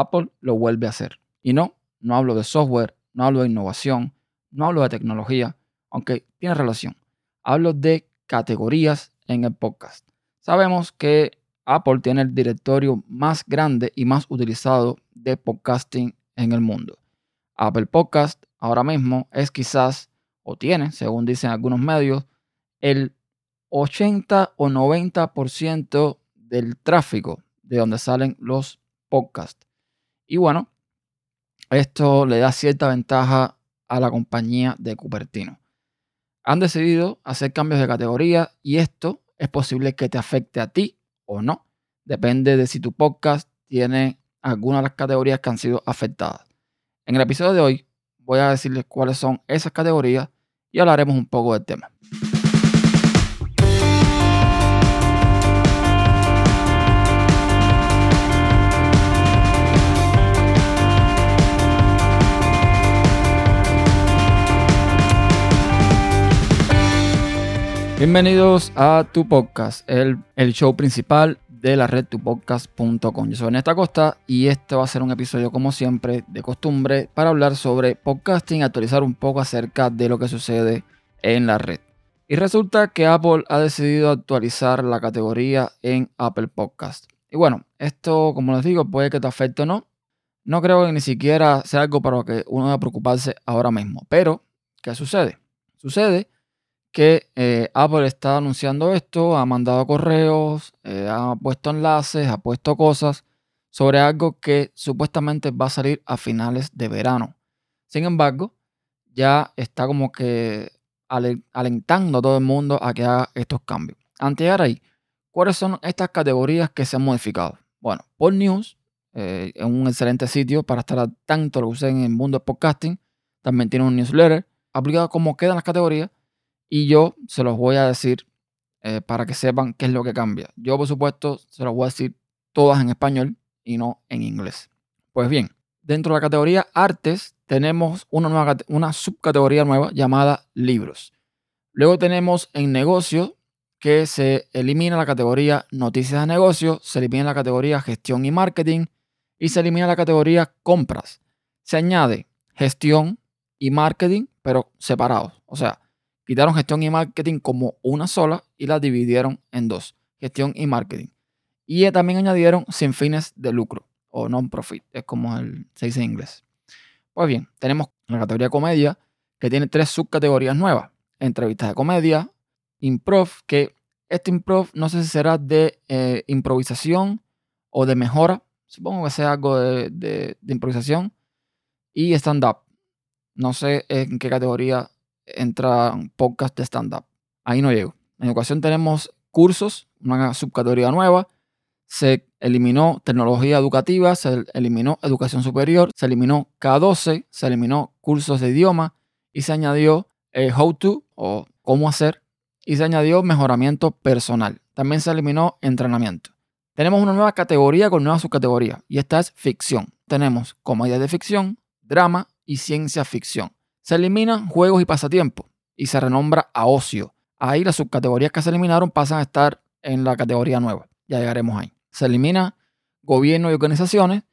Apple lo vuelve a hacer. Y no, no hablo de software, no hablo de innovación, no hablo de tecnología, aunque tiene relación. Hablo de categorías en el podcast. Sabemos que Apple tiene el directorio más grande y más utilizado de podcasting en el mundo. Apple Podcast ahora mismo es quizás, o tiene, según dicen algunos medios, el 80 o 90% del tráfico de donde salen los podcasts. Y bueno, esto le da cierta ventaja a la compañía de Cupertino. Han decidido hacer cambios de categoría y esto es posible que te afecte a ti o no. Depende de si tu podcast tiene alguna de las categorías que han sido afectadas. En el episodio de hoy voy a decirles cuáles son esas categorías y hablaremos un poco del tema. Bienvenidos a Tu Podcast, el, show principal de la red tupodcast.com. Yo soy Néstor Costa y este va a ser un episodio como siempre de costumbre para hablar sobre podcasting, actualizar un poco acerca de lo que sucede en la red. Y resulta que Apple ha decidido actualizar la categoría en Apple Podcast. Y bueno, esto como les digo puede que te afecte o no. No creo que ni siquiera sea algo para lo que uno deba preocuparse ahora mismo. Pero, ¿qué sucede? Sucede que eh, Apple está anunciando esto, ha mandado correos, eh, ha puesto enlaces, ha puesto cosas sobre algo que supuestamente va a salir a finales de verano. Sin embargo, ya está como que alentando a todo el mundo a que haga estos cambios. Antes de llegar ahí, ¿cuáles son estas categorías que se han modificado? Bueno, por News eh, es un excelente sitio para estar al tanto lo que sucede en el mundo del podcasting. También tiene un newsletter aplicado cómo quedan las categorías y yo se los voy a decir eh, para que sepan qué es lo que cambia. Yo, por supuesto, se los voy a decir todas en español y no en inglés. Pues bien, dentro de la categoría artes tenemos una, nueva, una subcategoría nueva llamada libros. Luego tenemos en negocio que se elimina la categoría noticias de negocio, se elimina la categoría gestión y marketing y se elimina la categoría compras. Se añade gestión y marketing, pero separados. O sea, Quitaron gestión y marketing como una sola y la dividieron en dos, gestión y marketing. Y también añadieron sin fines de lucro o non-profit, es como el, se dice en inglés. Pues bien, tenemos la categoría comedia que tiene tres subcategorías nuevas. Entrevistas de comedia, improv, que este improv no sé si será de eh, improvisación o de mejora. Supongo que sea algo de improvisación. Y stand-up. No sé en qué categoría entra un podcast de stand-up. Ahí no llego. En educación tenemos cursos, una subcategoría nueva. Se eliminó tecnología educativa, se eliminó educación superior, se eliminó K12, se eliminó cursos de idioma y se añadió eh, how to o cómo hacer y se añadió mejoramiento personal. También se eliminó entrenamiento. Tenemos una nueva categoría con nueva subcategoría y esta es ficción. Tenemos comedia de ficción, drama y ciencia ficción. Se eliminan juegos y pasatiempos y se renombra a ocio. Ahí las subcategorías que se eliminaron pasan a estar en la categoría nueva. Ya llegaremos ahí. Se elimina gobierno y organizaciones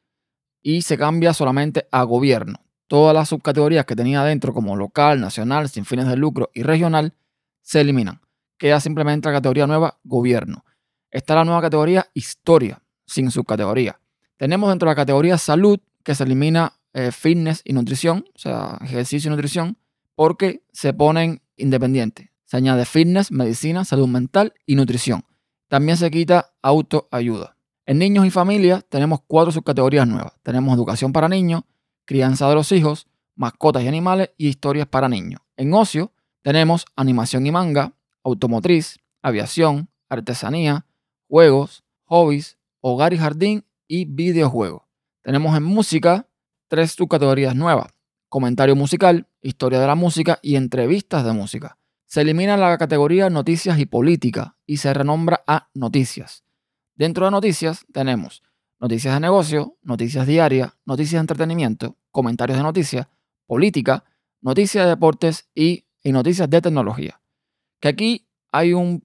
y se cambia solamente a gobierno. Todas las subcategorías que tenía dentro como local, nacional, sin fines de lucro y regional se eliminan. Queda simplemente la categoría nueva gobierno. Está la nueva categoría historia, sin subcategoría. Tenemos dentro de la categoría salud que se elimina eh, fitness y nutrición, o sea, ejercicio y nutrición, porque se ponen independientes. Se añade fitness, medicina, salud mental y nutrición. También se quita autoayuda. En niños y familias tenemos cuatro subcategorías nuevas. Tenemos educación para niños, crianza de los hijos, mascotas y animales y historias para niños. En ocio tenemos animación y manga, automotriz, aviación, artesanía, juegos, hobbies, hogar y jardín y videojuegos. Tenemos en música tres subcategorías nuevas. Comentario musical, historia de la música y entrevistas de música. Se elimina la categoría noticias y política y se renombra a noticias. Dentro de noticias tenemos noticias de negocio, noticias diarias, noticias de entretenimiento, comentarios de noticias, política, noticias de deportes y, noticias de tecnología. Que aquí hay un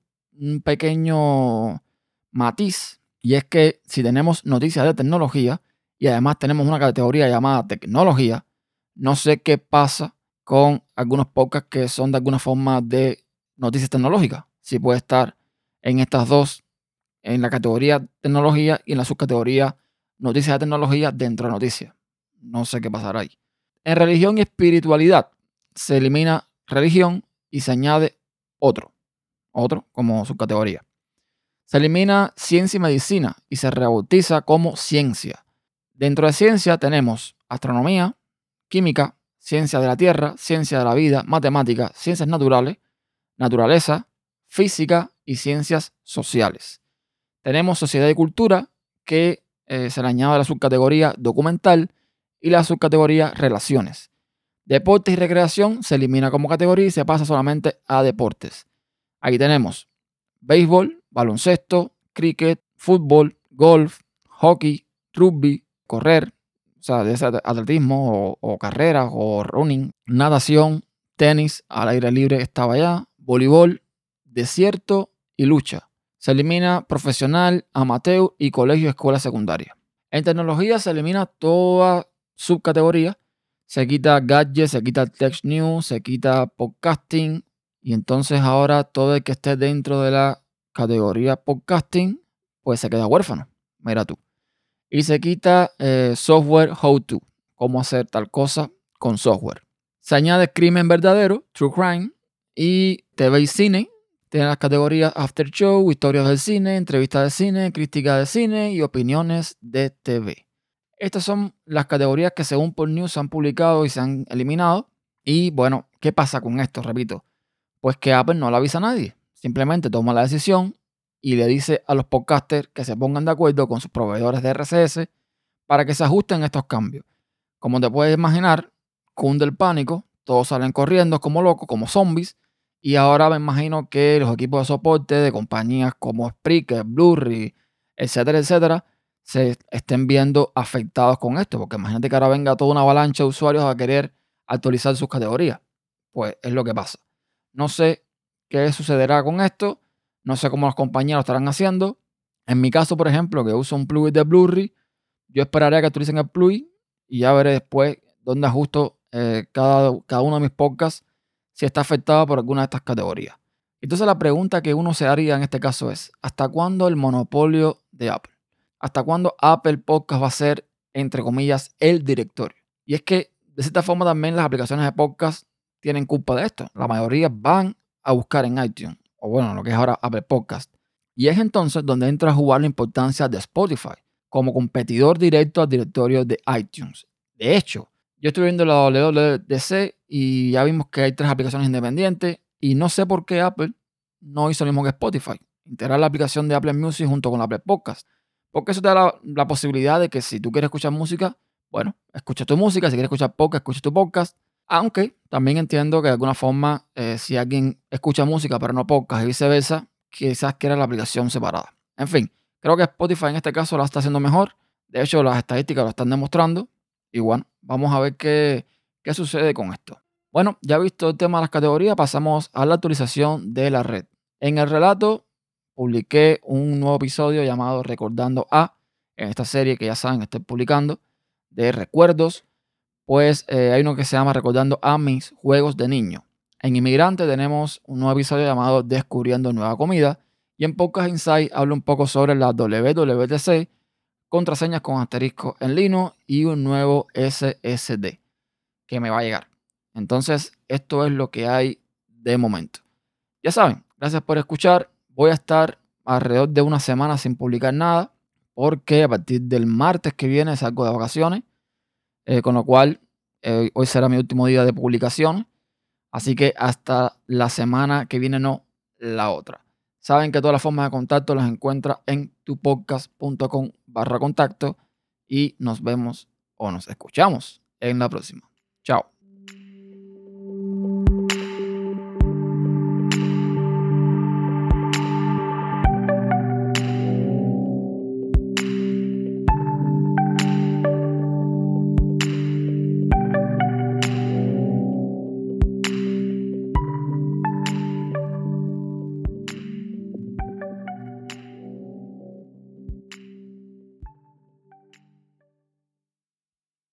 pequeño matiz y es que si tenemos noticias de tecnología, y además tenemos una categoría llamada tecnología, no sé qué pasa con algunos podcasts que son de alguna forma de noticias tecnológicas. Si puede estar en estas dos, en la categoría tecnología y en la subcategoría noticias de tecnología dentro de noticias. No sé qué pasará ahí. En religión y espiritualidad se elimina religión y se añade otro, otro como subcategoría. Se elimina ciencia y medicina y se rebautiza como ciencia. Dentro de ciencia tenemos astronomía, química, ciencia de la Tierra, ciencia de la vida, matemáticas, ciencias naturales, naturaleza, física y ciencias sociales. Tenemos sociedad y cultura que eh, se le añade la subcategoría documental y la subcategoría relaciones. Deportes y recreación se elimina como categoría y se pasa solamente a deportes. Aquí tenemos béisbol, baloncesto, cricket, fútbol, golf, hockey, rugby, correr, o sea, de atletismo o, carreras o running, natación, tenis, al aire libre estaba allá, voleibol, desierto y lucha. Se elimina profesional, amateur y colegio, escuela secundaria. En tecnología se elimina toda subcategoría. Se quita gadget, se quita text news, se quita podcasting. Y entonces ahora todo el que esté dentro de la categoría podcasting, pues se queda huérfano. Mira tú. Y se quita eh, software how to, cómo hacer tal cosa con software. Se añade crimen verdadero, true crime, y TV y cine. Tiene las categorías After Show, historias del cine, entrevistas de cine, crítica de cine y opiniones de TV. Estas son las categorías que según por News han publicado y se han eliminado. Y bueno, ¿qué pasa con esto? Repito, pues que Apple no le avisa a nadie. Simplemente toma la decisión y le dice a los podcasters que se pongan de acuerdo con sus proveedores de RCS para que se ajusten estos cambios. Como te puedes imaginar, cunde el pánico, todos salen corriendo como locos, como zombies, y ahora me imagino que los equipos de soporte de compañías como Spreaker, Blu-ray, etcétera, etcétera, se estén viendo afectados con esto, porque imagínate que ahora venga toda una avalancha de usuarios a querer actualizar sus categorías. Pues es lo que pasa. No sé qué sucederá con esto, no sé cómo las compañías lo estarán haciendo. En mi caso, por ejemplo, que uso un plugin de Blu-ray, yo esperaré que actualicen el plugin y ya veré después dónde ajusto eh, cada, cada uno de mis podcasts si está afectado por alguna de estas categorías. Entonces la pregunta que uno se haría en este caso es, ¿hasta cuándo el monopolio de Apple? hasta cuándo Apple Podcast va a ser, entre comillas, el directorio. Y es que, de cierta forma, también las aplicaciones de podcast tienen culpa de esto. La mayoría van a buscar en iTunes, o bueno, lo que es ahora Apple Podcast. Y es entonces donde entra a jugar la importancia de Spotify como competidor directo al directorio de iTunes. De hecho, yo estoy viendo la WWDC y ya vimos que hay tres aplicaciones independientes y no sé por qué Apple no hizo lo mismo que Spotify. Integrar la aplicación de Apple Music junto con Apple Podcast. Porque eso te da la, posibilidad de que si tú quieres escuchar música, bueno, escucha tu música. Si quieres escuchar podcast, escucha tu podcast. Aunque también entiendo que de alguna forma, eh, si alguien escucha música pero no podcast y viceversa, quizás quiera la aplicación separada. En fin, creo que Spotify en este caso la está haciendo mejor. De hecho, las estadísticas lo están demostrando. Y bueno, vamos a ver qué, qué sucede con esto. Bueno, ya visto el tema de las categorías, pasamos a la actualización de la red. En el relato publiqué un nuevo episodio llamado Recordando a, en esta serie que ya saben, estoy publicando, de recuerdos, pues eh, hay uno que se llama Recordando a mis juegos de niño. En Inmigrante tenemos un nuevo episodio llamado Descubriendo Nueva Comida. Y en Podcast Insight hablo un poco sobre la WWDC, contraseñas con asterisco en Linux y un nuevo SSD que me va a llegar. Entonces, esto es lo que hay de momento. Ya saben, gracias por escuchar. Voy a estar alrededor de una semana sin publicar nada porque a partir del martes que viene salgo de vacaciones, eh, con lo cual eh, hoy será mi último día de publicación. Así que hasta la semana que viene, no la otra. Saben que todas las formas de contacto las encuentras en tupodcast.com barra contacto y nos vemos o nos escuchamos en la próxima. Chao.